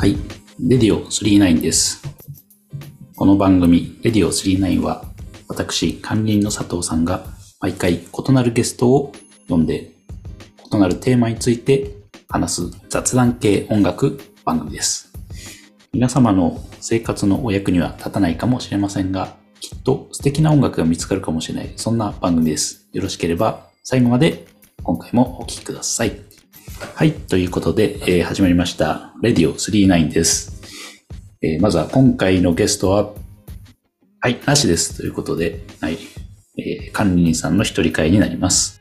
はい。レディオ39です。この番組、レディオ39は、私、管理人の佐藤さんが、毎回異なるゲストを呼んで、異なるテーマについて話す雑談系音楽番組です。皆様の生活のお役には立たないかもしれませんが、きっと素敵な音楽が見つかるかもしれない、そんな番組です。よろしければ、最後まで今回もお聴きください。はい。ということで、えー始まりました。レディオ39です。えーまずは今回のゲストは、はい、なしです。ということで、はい。えー管理人さんの一人会になります。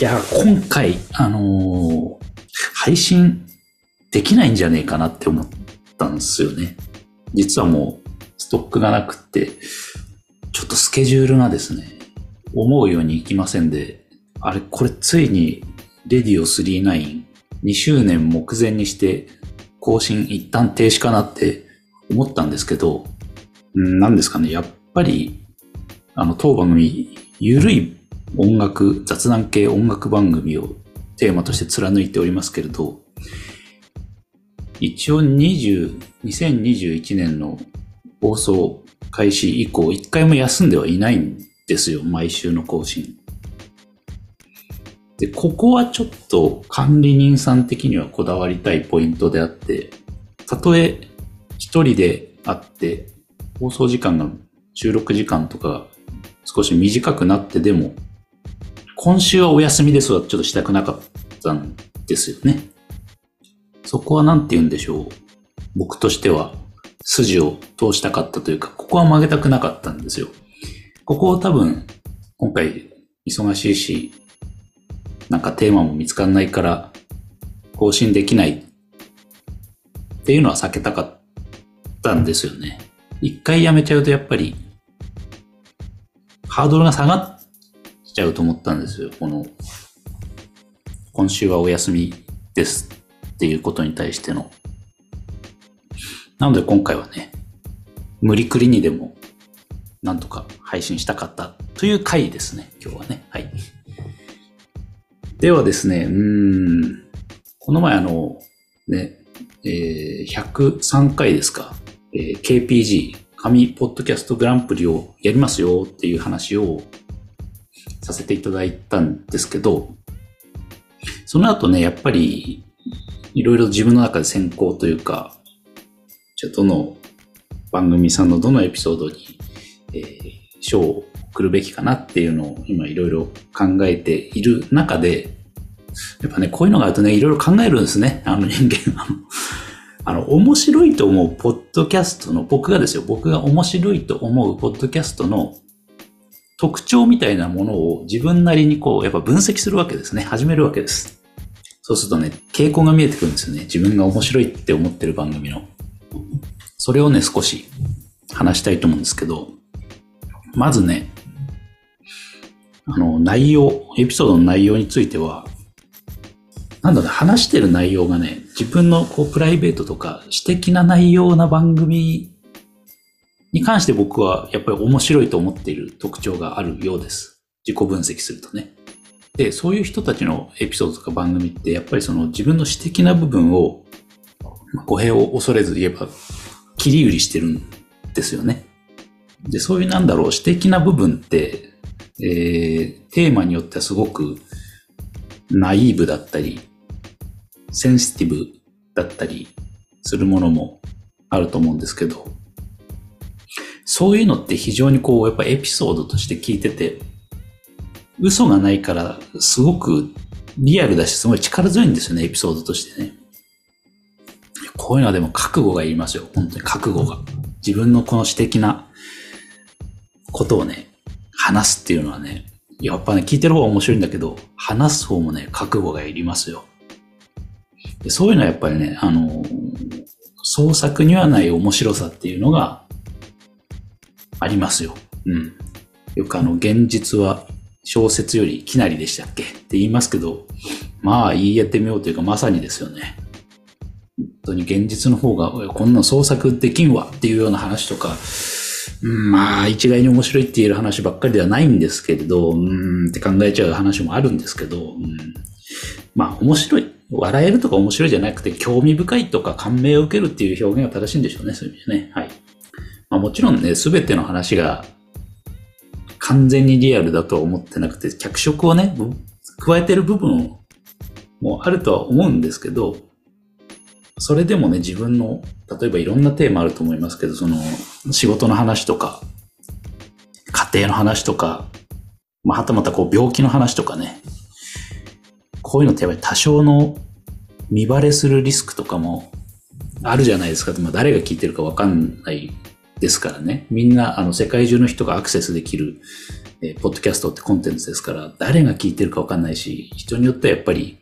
いや、今回、あのー配信できないんじゃねえかなって思ったんですよね。実はもう、ストックがなくって、ちょっとスケジュールがですね、思うようにいきませんで、あれ、これついに、レディオ39、2周年目前にして、更新一旦停止かなって思ったんですけど、うんなんですかね、やっぱり、あの、当番組、ゆるい音楽、雑談系音楽番組をテーマとして貫いておりますけれど、一応20、2021年の放送開始以降、一回も休んではいないんですよ、毎週の更新。で、ここはちょっと管理人さん的にはこだわりたいポイントであって、たとえ一人であって、放送時間が収録時間とか少し短くなってでも、今週はお休みですはちょっとしたくなかったんですよね。そこはなんて言うんでしょう。僕としては筋を通したかったというか、ここは曲げたくなかったんですよ。ここを多分、今回忙しいし、なんかテーマも見つかんないから、更新できないっていうのは避けたかったんですよね。一回やめちゃうとやっぱり、ハードルが下がっちゃうと思ったんですよ。この、今週はお休みですっていうことに対しての。なので今回はね、無理くりにでも、なんとか配信したかったという回ですね。今日はね。はい。ではですね、うん、この前あの、ね、えー103回ですか、えー KPG、紙ポッドキャストグランプリをやりますよっていう話をさせていただいたんですけど、その後ね、やっぱり、いろいろ自分の中で選考というか、じゃどの番組さんのどのエピソードに、えー賞を送るべきかなっていうのを今いろいろ考えている中で、やっぱね、こういうのがあるとね、いろいろ考えるんですね、あの人間。あの、あの面白いと思うポッドキャストの、僕がですよ、僕が面白いと思うポッドキャストの特徴みたいなものを自分なりにこう、やっぱ分析するわけですね。始めるわけです。そうするとね、傾向が見えてくるんですよね。自分が面白いって思ってる番組の。それをね、少し話したいと思うんですけど、まずね、あの、内容、エピソードの内容については、なんだろ、話してる内容がね、自分のこうプライベートとか私的な内容な番組に関して僕はやっぱり面白いと思っている特徴があるようです。自己分析するとね。で、そういう人たちのエピソードとか番組ってやっぱりその自分の私的な部分を、まあ語弊を恐れず言えば切り売りしてるんですよね。で、そういうなんだろう、私的な部分って、えー、テーマによってはすごくナイーブだったり、センシティブだったりするものもあると思うんですけど、そういうのって非常にこう、やっぱエピソードとして聞いてて、嘘がないから、すごくリアルだし、すごい力強いんですよね、エピソードとしてね。こういうのはでも覚悟がいりますよ、本当に覚悟が。自分のこの私的なことをね、話すっていうのはね、やっぱね、聞いてる方が面白いんだけど、話す方もね、覚悟がいりますよ。でそういうのはやっぱりね、あの、創作にはない面白さっていうのがありますよ。うん。よくあの、現実は小説よりきなりでしたっけ？って言いますけど、まあ言い得てみようというかまさにですよね。本当に現実の方が、こんな創作できんわっていうような話とか、まあ一概に面白いって言える話ばっかりではないんですけれど、うーんって考えちゃう話もあるんですけど、うんまあ面白い。笑えるとか面白いじゃなくて、興味深いとか感銘を受けるっていう表現が正しいんでしょうね、そういう意味でね。はい。まあ、もちろんね、すべての話が完全にリアルだとは思ってなくて、脚色をね、加えてる部分もあるとは思うんですけど、それでもね、自分の、例えばいろんなテーマあると思いますけど、その、仕事の話とか、家庭の話とか、まあ、はたまたこう病気の話とかね、こういうのってやっぱり多少の見バレするリスクとかもあるじゃないですか。まあ、誰が聞いてるかわかんないですからね。みんな、あの、世界中の人がアクセスできる、えー、ポッドキャストってコンテンツですから、誰が聞いてるかわかんないし、人によってはやっぱり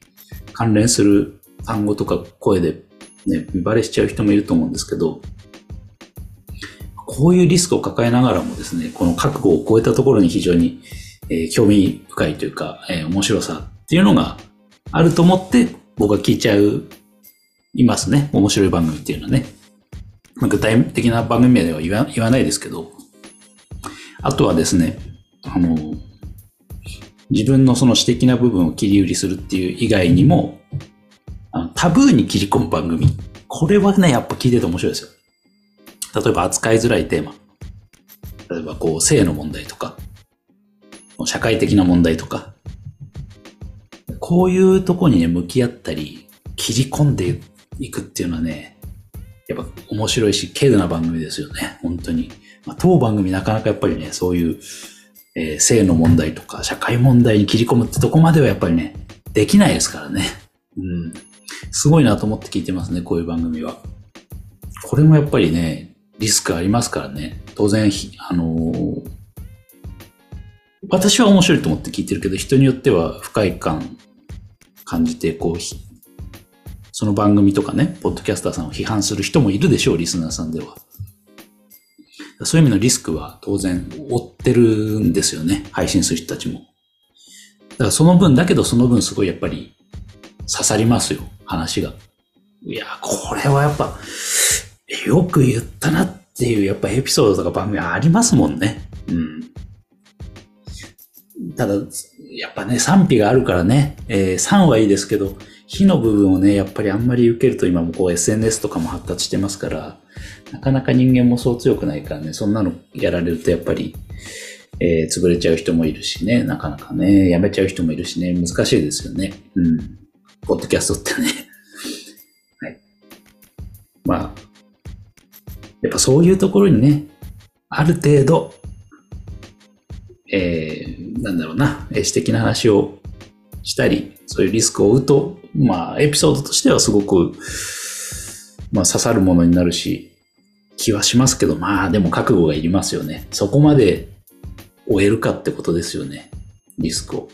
関連する単語とか声でね、バレしちゃう人もいると思うんですけど、こういうリスクを抱えながらもですね、この覚悟を超えたところに非常に、えー、興味深いというか、えー、面白さっていうのがあると思って僕は聞いちゃう、いますね。面白い番組っていうのはね。具体的な番組名では言わ言わないですけど、あとはですね、あの、自分のその私的な部分を切り売りするっていう以外にも、あのタブーに切り込む番組。これはね、やっぱ聞いてて面白いですよ。例えば扱いづらいテーマ。例えばこう、性の問題とか、社会的な問題とか、こういうとこにね、向き合ったり、切り込んでいくっていうのはね、やっぱ面白いし、軽度な番組ですよね。本当に。まあ、当番組なかなかやっぱりね、そういう、えー、性の問題とか、社会問題に切り込むってとこまではやっぱりね、できないですからね。うん。すごいなと思って聞いてますね、こういう番組は。これもやっぱりね、リスクありますからね。当然、あのー、私は面白いと思って聞いてるけど、人によっては不快感感じて、こう、その番組とかね、ポッドキャスターさんを批判する人もいるでしょう、リスナーさんでは。そういう意味のリスクは当然負ってるんですよね、配信する人たちも。だからその分、だけどその分すごいやっぱり刺さりますよ、話が。いや、これはやっぱ、よく言ったなっていう、やっぱエピソードとか番組ありますもんね。うん。ただ、やっぱね、賛否があるからね、えー、3はいいですけど、火の部分をね、やっぱりあんまり受けると今もこう SNS とかも発達してますから、なかなか人間もそう強くないからね、そんなのやられるとやっぱり、えー、潰れちゃう人もいるしね、なかなかね、やめちゃう人もいるしね、難しいですよね。うん。ポッドキャストってね。はい。まあ、やっぱそういうところにね、ある程度、えー、なんだろうな、私的な話をしたり、そういうリスクを負うと、まあ、エピソードとしてはすごく、まあ、刺さるものになるし、気はしますけど、まあ、でも覚悟がいりますよね。そこまで終えるかってことですよね。リスクを。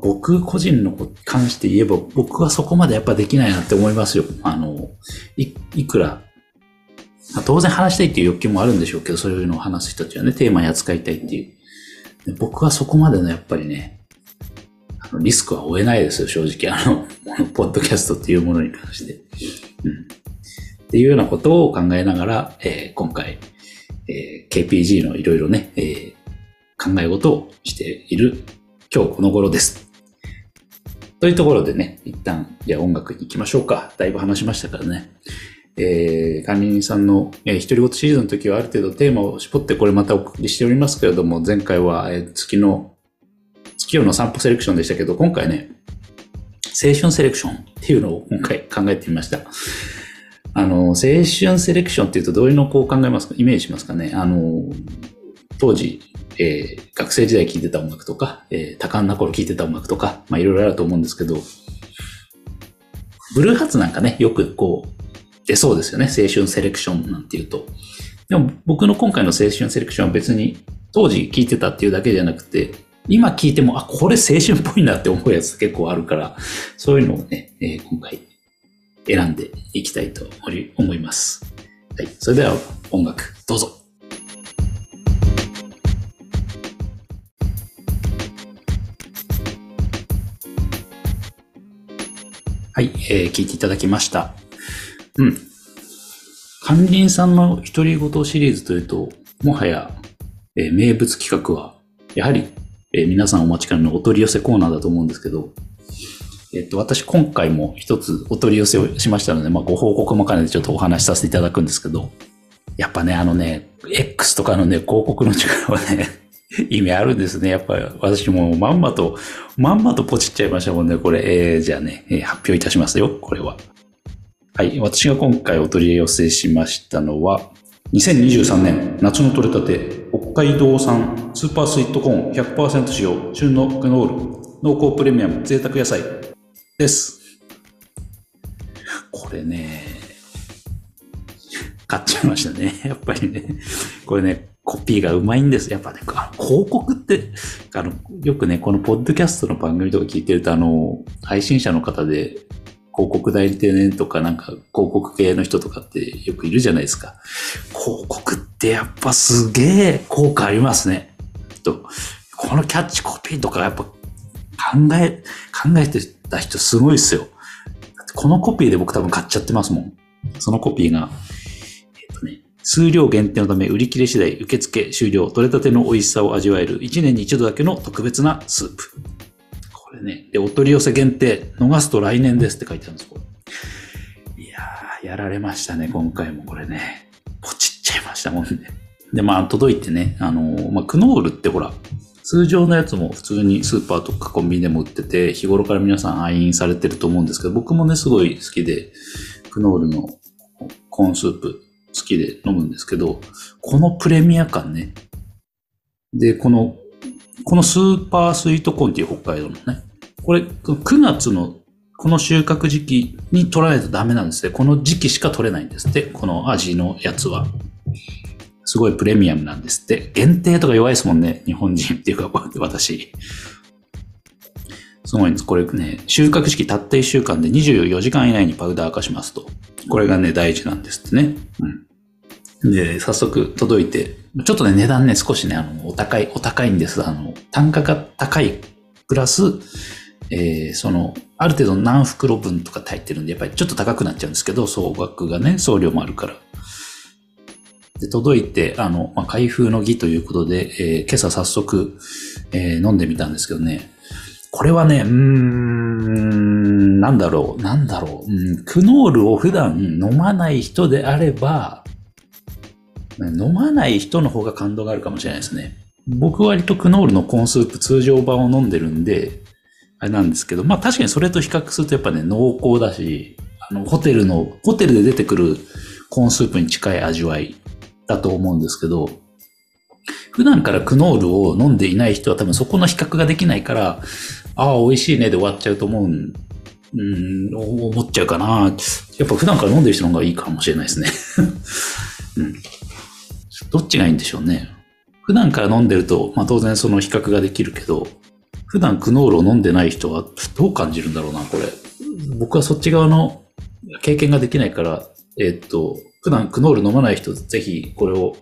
僕個人のこと関して言えば、僕はそこまでやっぱできないなって思いますよ。あの、い、いくら、まあ、当然話したいっていう欲求もあるんでしょうけど、そういうのを話す人たちはね、テーマに扱いたいっていう。僕はそこまでのやっぱりね、あのリスクは負えないですよ、正直。あの、ポッドキャストっていうものに関して。うん。っていうようなことを考えながら、えー、今回、えー、KPG のいろいろね、えー、考え事をしている今日この頃です。というところでね、一旦、じゃあ音楽に行きましょうか。だいぶ話しましたからね。えー、管理人さんの、えー、独り言シリーズの時はある程度テーマを絞ってこれまたお送りしておりますけれども、前回は、えー、月の、月夜の散歩セレクションでしたけど、今回ね、青春セレクションっていうのを今回考えてみました。あの、青春セレクションっていうとどういうのをこう考えますか？イメージしますかね？あの、当時、えー、学生時代聴いてた音楽とか、えー、多感な頃聴いてた音楽とか、まあいろいろあると思うんですけど、ブルーハーツなんかね、よくこう、出そうですよね。青春セレクションなんていうと。でも僕の今回の青春セレクションは別に当時聴いてたっていうだけじゃなくて、今聴いても、あ、これ青春っぽいなって思うやつ結構あるから、そういうのをね、えー、今回選んでいきたいと思います。はい。それでは音楽、どうぞ。はい、えー、聞いていただきました。うん。管理人さんの独り言シリーズというと、もはや、えー、名物企画は、やはり、えー、皆さんお待ちかねのお取り寄せコーナーだと思うんですけど、えっと、私今回も一つお取り寄せをしましたので、まあ、ご報告も兼ねてちょっとお話しさせていただくんですけど、やっぱね、あのね、X とかのね、広告の力はね、意味あるんですね。やっぱり私もまんまと、まんまとポチっちゃいましたもんね。これ、えー、じゃあね、えー、発表いたしますよ。これは。はい。私が今回お取り寄せしましたのは、2023年夏の取れたて、北海道産スーパースイートコーン100%使用、旬のクノール、濃厚プレミアム贅沢野菜です。これね、買っちゃいましたね。やっぱりね。これね、コピーがうまいんです。やっぱね、広告って、あの、よくね、このポッドキャストの番組とか聞いてると、あの、配信者の方で、広告代理店とかなんか広告系の人とかってよくいるじゃないですか。広告ってやっぱすげえ効果ありますね。と、このキャッチコピーとかやっぱ考え、考えてた人すごいっすよ。このコピーで僕多分買っちゃってますもん。そのコピーが、数量限定のため売り切れ次第受付終了。取れたての美味しさを味わえる1年に一度だけの特別なスープ。これね。で、お取り寄せ限定。逃すと来年ですって書いてあるんです、これ。いやー、やられましたね、今回もこれね。ポチっちゃいましたもんね。で、まあ、届いてね、あのー、まあ、クノールってほら、通常のやつも普通にスーパーとかコンビニでも売ってて、日頃から皆さん愛飲されてると思うんですけど、僕もね、すごい好きで、クノールのコーンスープ好きで飲むんですけど、このプレミア感ね。で、この、このスーパースイートコーンっていう北海道のね、これ9月のこの収穫時期に取らないとダメなんですね。この時期しか取れないんですって。この味のやつは。すごいプレミアムなんですって。限定とか弱いですもんね。日本人っていうか、私。すごいんです。これね、収穫時期たった1週間で24時間以内にパウダー化しますと。これがね、大事なんですってね。うん。で、早速届いて、ちょっとね、値段ね、少しね、あの、お高い、お高いんです。あの、単価が高い、プラス、えー、その、ある程度何袋分とか入ってるんで、やっぱりちょっと高くなっちゃうんですけど、総額がね、送料もあるから。で、届いて、あの、まあ、開封の儀ということで、えー、今朝早速、えー、飲んでみたんですけどね、これはね、うーん、なんだろう、なんだろう、うん、クノールを普段飲まない人であれば、飲まない人の方が感動があるかもしれないですね。僕割とクノールのコーンスープ通常版を飲んでるんで、あれなんですけど、まあ確かにそれと比較するとやっぱね、濃厚だし、あの、ホテルの、ホテルで出てくるコーンスープに近い味わいだと思うんですけど、普段からクノールを飲んでいない人は多分そこの比較ができないから、ああ、美味しいねで終わっちゃうと思う、うん、思っちゃうかな。やっぱ普段から飲んでる人の方がいいかもしれないですね。どっちがいいんでしょうね。普段から飲んでると、まあ当然その比較ができるけど、普段クノールを飲んでない人はどう感じるんだろうな、これ。僕はそっち側の経験ができないから、えー、っと、普段クノール飲まない人、ぜひこれを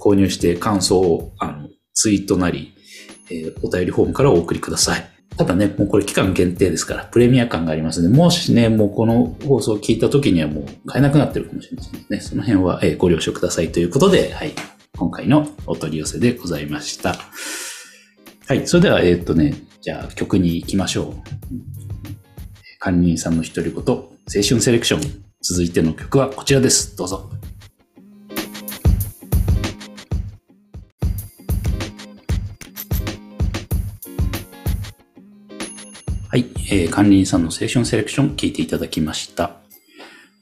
購入して感想を、あの、ツイートなり、えー、お便りフォームからお送りください。ただね、もうこれ期間限定ですから、プレミア感がありますので、もしね、もうこの放送を聞いた時にはもう買えなくなってるかもしれませんね。その辺はえご了承くださいということで、はい。今回のお取り寄せでございました。はい。それでは、えー、っとね、じゃあ曲に行きましょう。管理人さんの独り言、青春セレクション。続いての曲はこちらです。どうぞ。えー、管理人さんの青春セレクション聞いていただきました。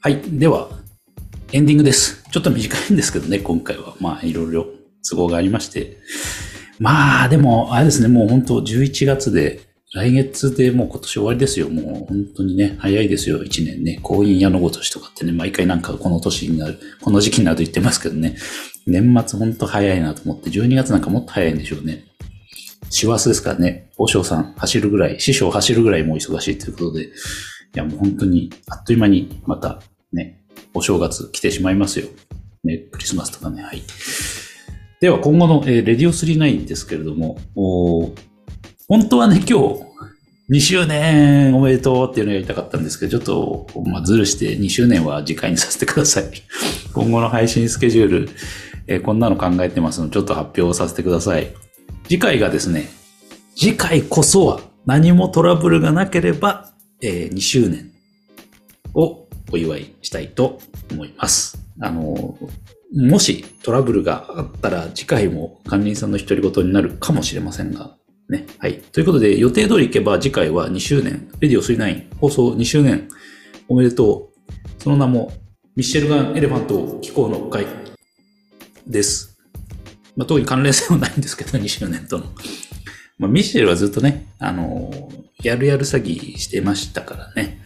はい、では、エンディングです。ちょっと短いんですけどね、今回は。まあ、いろいろ都合がありまして。まあ、でも、あれですね、もう本当11月で、来月でもう今年終わりですよ。もう本当にね、早いですよ、1年ね。婚姻屋のごとしとかってね、毎回なんかこの年になる、この時期になると言ってますけどね。年末本当早いなと思って、12月なんかもっと早いんでしょうね。師走ですからね、王将さん走るぐらい、師匠走るぐらいもう忙しいということで、いやもう本当にあっという間にまたね、お正月来てしまいますよ。ね、クリスマスとかね、はい。では今後の、えー、レディオ39ですけれども、本当はね、今日、2周年おめでとうっていうのをやりたかったんですけど、ちょっと、まあ、ずるして2周年は次回にさせてください。今後の配信スケジュール、えー、こんなの考えてますので、ちょっと発表させてください。次回がですね、次回こそは何もトラブルがなければえー2周年をお祝いしたいと思います。あの、もしトラブルがあったら次回も管理人さんの独り言になるかもしれませんが、ね。はい。ということで予定通り行けば次回は2周年、レディオ39放送2周年おめでとう。その名もミッシェルガン・エレファント機構の会です。まあ、特に関連性はないんですけど、2周年との。まあ、ミッシェルはずっとね、あの、やるやる詐欺してましたからね。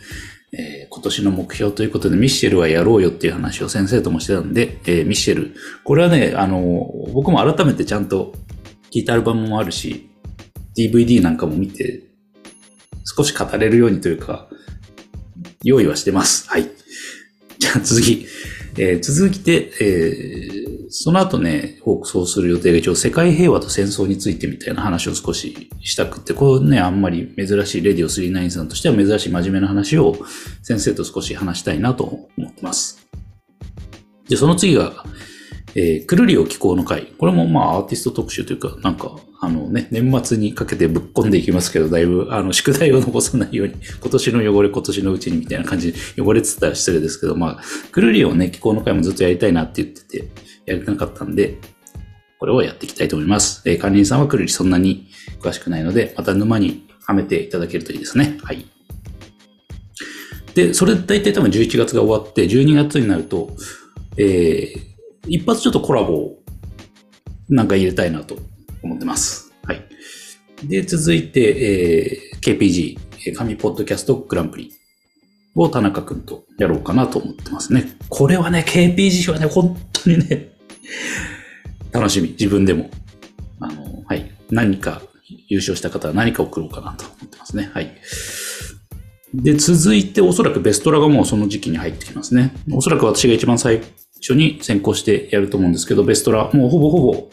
えー今年の目標ということで、ミッシェルはやろうよっていう話を先生ともしてたんで、えーミッシェル。これはね、あの、僕も改めてちゃんと聞いたアルバムもあるし、DVD なんかも見て、少し語れるようにというか、用意はしてます。はい。じゃあ続き。えー続きで、えーその後ね、放送する予定が一応世界平和と戦争についてみたいな話を少ししたくって、こうね、あんまり珍しいレディオ39さんとしては珍しい真面目な話を先生と少し話したいなと思ってます。で、その次が、えー、くるりを気候の会。これもまあアーティスト特集というか、なんか、あのね、年末にかけてぶっ込んでいきますけど、だいぶ、あの、宿題を残さないように、今年の汚れ今年のうちにみたいな感じで、汚れつったら失礼ですけど、まあ、くるりをね、気候の会もずっとやりたいなって言ってて、やりたかったんで、これをやっていきたいと思います。えー管理人さんはくるりそんなに詳しくないので、また沼にはめていただけるといいですね。はい。で、それ大体多分11月が終わって、12月になると、えー、一発ちょっとコラボをなんか入れたいなと思ってます。はい。で、続いて、えー、KPG、えー紙ポッドキャストグランプリを田中くんとやろうかなと思ってますね。これはね、KPG はね、本当にね、楽しみ。自分でも。あの、はい。何か優勝した方は何か送ろうかなと思ってますね。はい。で、続いておそらくベストラがもうその時期に入ってきますね。おそらく私が一番最初に先行してやると思うんですけど、ベストラ、もうほぼほ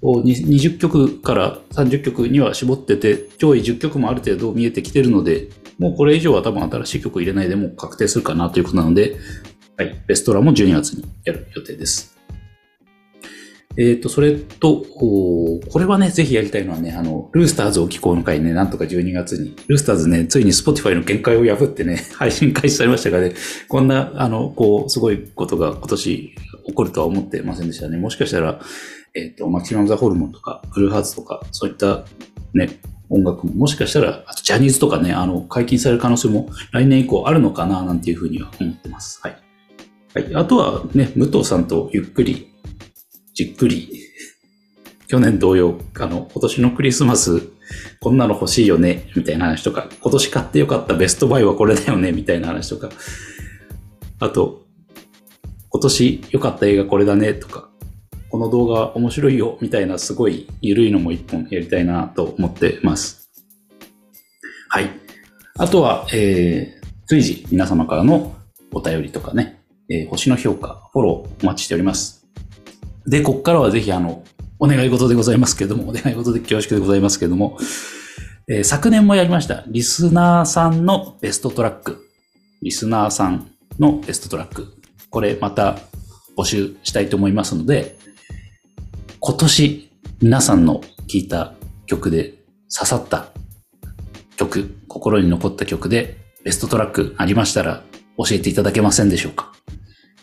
ぼ20曲から30曲には絞ってて、上位10曲もある程度見えてきてるので、もうこれ以上は多分新しい曲入れないでも確定するかなということなので、はい、ベストラも12月にやる予定です。えっ、と、それと、おこれはね、ぜひやりたいのはね、あの、ルースターズを機構の会ね、なんとか12月に、ルースターズね、ついに Spotify の限界を破ってね、配信開始されましたがね、こんな、あの、こう、すごいことが今年起こるとは思ってませんでしたね。もしかしたら、えっ、と、マキシマムザホルモンとか、ブルーハーツとか、そういったね、音楽も、もしかしたら、あとジャニーズとかね、あの、解禁される可能性も来年以降あるのかな、なんていうふうには思ってます。はい。はい。あとはね、武藤さんとゆっくり、じっくり、去年同様、あの、今年のクリスマス、こんなの欲しいよね、みたいな話とか、今年買ってよかったベストバイはこれだよね、みたいな話とか、あと、今年良かった映画これだね、とか、この動画面白いよ、みたいなすごい緩いのも一本やりたいなと思ってます。はい。あとは、えー、随時皆様からのお便りとかね、えー星の評価、フォローお待ちしております。で、ここからはぜひあの、お願い事でございますけども、お願い事で恐縮でございますけども、えー昨年もやりました、リスナーさんのベストトラック。リスナーさんのベストトラック。これまた募集したいと思いますので、今年皆さんの聴いた曲で刺さった曲、心に残った曲でベストトラックありましたら教えていただけませんでしょうか。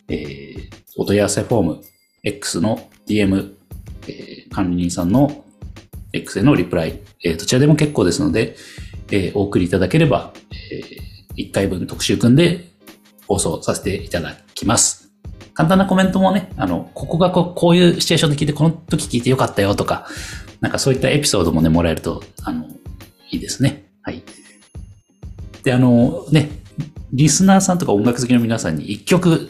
えー、お問い合わせフォーム、X の DM、えー管理人さんの X へのリプライ、えーどちらでも結構ですので、えーお送りいただければ、え1回分特集組んで放送させていただきます。簡単なコメントもね、あの、ここがこうこういうシチュエーションで聞いて、この時聞いてよかったよとか、なんかそういったエピソードもね、もらえると、あの、いいですね。はい。で、あの、ね、リスナーさんとか音楽好きの皆さんに一曲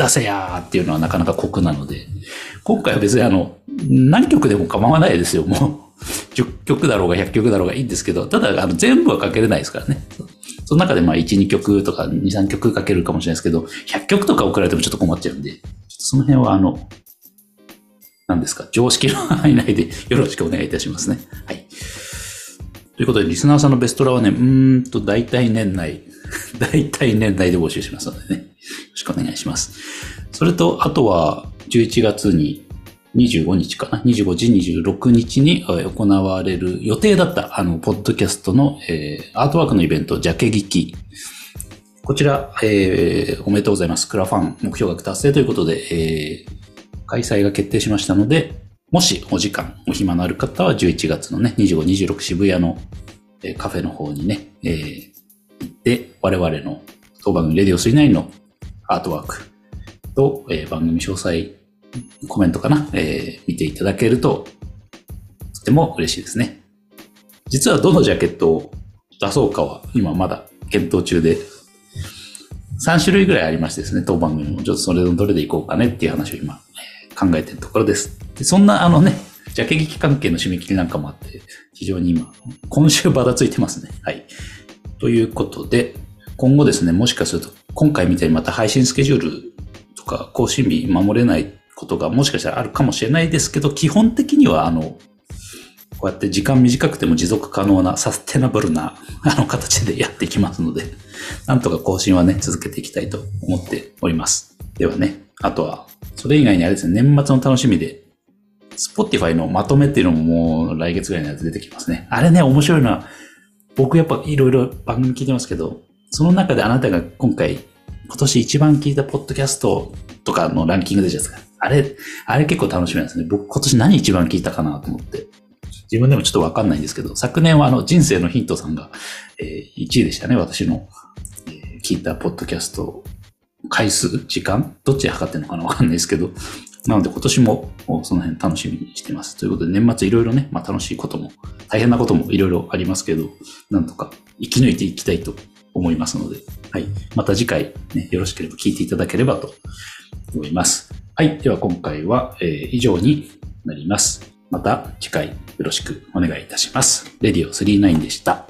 出せやーっていうのはなかなか酷なので、今回は別にあの、何曲でも構わないですよ、もう。10曲だろうが100曲だろうがいいんですけど、ただ、あの、全部はかけれないですからね。その中でまあ1、2曲とか2、3曲かけるかもしれないですけど、100曲とか送られてもちょっと困っちゃうんで、その辺はあの、何ですか、常識の範囲内で よろしくお願いいたしますね。はい。ということで、リスナーさんのベストラはね、うーんと、大体年内、大体年内で募集しますのでね、よろしくお願いします。それと、あとは、11月に、25日かな ?25 時26日に行われる予定だった、あの、ポッドキャストの、えー、アートワークのイベント、ジャケ劇。こちら、えー、おめでとうございます。クラファン目標額達成ということで、えー、開催が決定しましたので、もしお時間、お暇のある方は11月のね、25、26渋谷の、えー、カフェの方にね、えー、行って、我々の当番組レディオ39のアートワークと、えー、番組詳細コメントかな、えー、見ていただけると、とても嬉しいですね。実はどのジャケットを出そうかは今まだ検討中で、3種類ぐらいありましてですね、当番組もちょっとそれのどれでいこうかねっていう話を今考えてるところです。でそんなあのね、ジャケ劇関係の締め切りなんかもあって、非常に今、今週ばらついてますね。はい。ということで、今後ですね、もしかすると、今回みたいにまた配信スケジュールとか更新日守れないことがもしかしたらあるかもしれないですけど、基本的にはあの、こうやって時間短くても持続可能なサステナブルなあの形でやっていきますので、なんとか更新はね、続けていきたいと思っております。ではね、あとは、それ以外にあれですね、年末の楽しみで、Spotify のまとめっていうのももう来月ぐらいのやつ出てきますね。あれね、面白いのは、僕やっぱいろいろ番組聞いてますけど、その中であなたが今回、今年一番聞いたポッドキャストとかのランキングでじゃないですか。あれ、あれ結構楽しみなんですね。僕今年何一番聞いたかなと思って。自分でもちょっとわかんないんですけど、昨年はあの人生のヒントさんが、えー、1位でしたね。私の、えー、聞いたポッドキャスト回数時間どっち測ってるのかなわかんないですけど。なので今年もその辺楽しみにしてます。ということで年末いろいろね、まあ楽しいことも大変なこともいろいろありますけど、なんとか生き抜いていきたいと思いますので、はい。また次回ね、よろしければ聞いていただければと思います。はい。では今回は、えー、以上になります。また次回よろしくお願いいたします。レディオ39でした。